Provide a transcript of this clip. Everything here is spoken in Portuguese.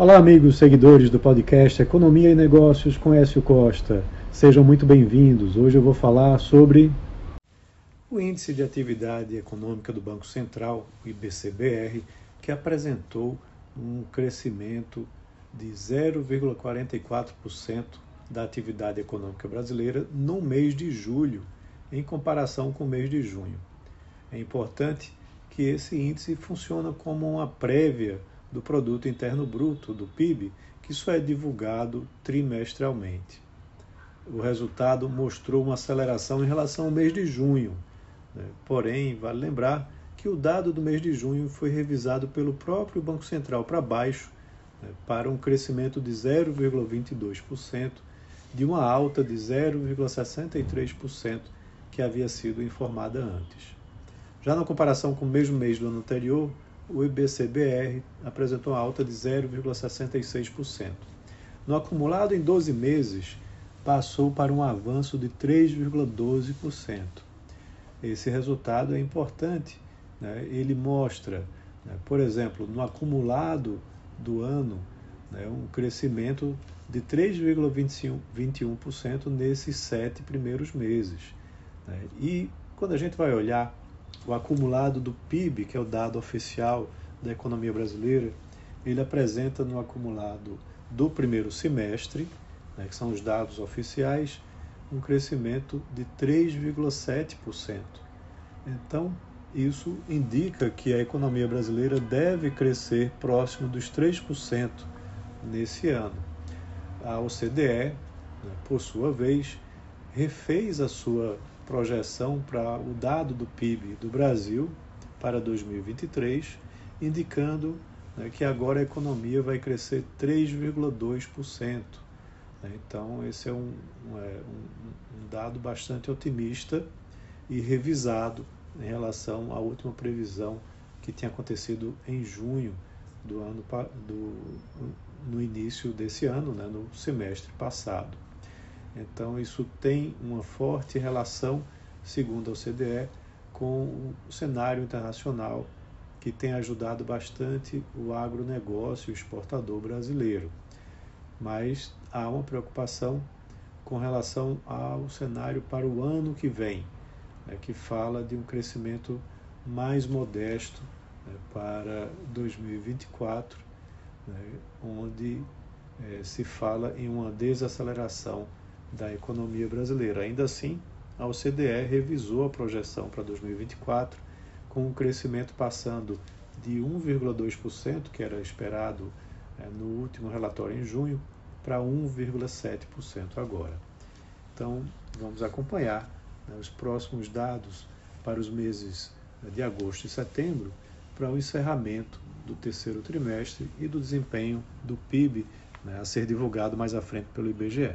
Olá, amigos seguidores do podcast Economia e Negócios com Écio Costa. Sejam muito bem-vindos. Hoje eu vou falar sobre o Índice de Atividade Econômica do Banco Central, o IBCBR, que apresentou um crescimento de 0,44% da atividade econômica brasileira no mês de julho, em comparação com o mês de junho. É importante que esse índice funciona como uma prévia do Produto Interno Bruto, do PIB, que isso é divulgado trimestralmente. O resultado mostrou uma aceleração em relação ao mês de junho. Né? Porém, vale lembrar que o dado do mês de junho foi revisado pelo próprio Banco Central para baixo, né? para um crescimento de 0,22%, de uma alta de 0,63% que havia sido informada antes. Já na comparação com o mesmo mês do ano anterior, o IBCBR apresentou uma alta de 0,66%. No acumulado em 12 meses, passou para um avanço de 3,12%. Esse resultado é importante, né? ele mostra, né, por exemplo, no acumulado do ano, né, um crescimento de 3,21% nesses sete primeiros meses. Né? E quando a gente vai olhar o acumulado do PIB, que é o dado oficial da economia brasileira, ele apresenta no acumulado do primeiro semestre, né, que são os dados oficiais, um crescimento de 3,7%. Então, isso indica que a economia brasileira deve crescer próximo dos 3% nesse ano. A OCDE, né, por sua vez, refez a sua projeção para o dado do PIB do Brasil para 2023, indicando né, que agora a economia vai crescer 3,2%. Né? Então, esse é um, é, um, um dado bastante otimista e revisado em relação à última previsão que tinha acontecido em junho do ano do, no início desse ano, né, no semestre passado. Então, isso tem uma forte relação, segundo a OCDE, com o cenário internacional que tem ajudado bastante o agronegócio o exportador brasileiro. Mas há uma preocupação com relação ao cenário para o ano que vem, né, que fala de um crescimento mais modesto né, para 2024, né, onde eh, se fala em uma desaceleração da economia brasileira. Ainda assim, a OCDE revisou a projeção para 2024, com o crescimento passando de 1,2%, que era esperado é, no último relatório em junho, para 1,7% agora. Então, vamos acompanhar né, os próximos dados para os meses né, de agosto e setembro para o encerramento do terceiro trimestre e do desempenho do PIB né, a ser divulgado mais à frente pelo IBGE.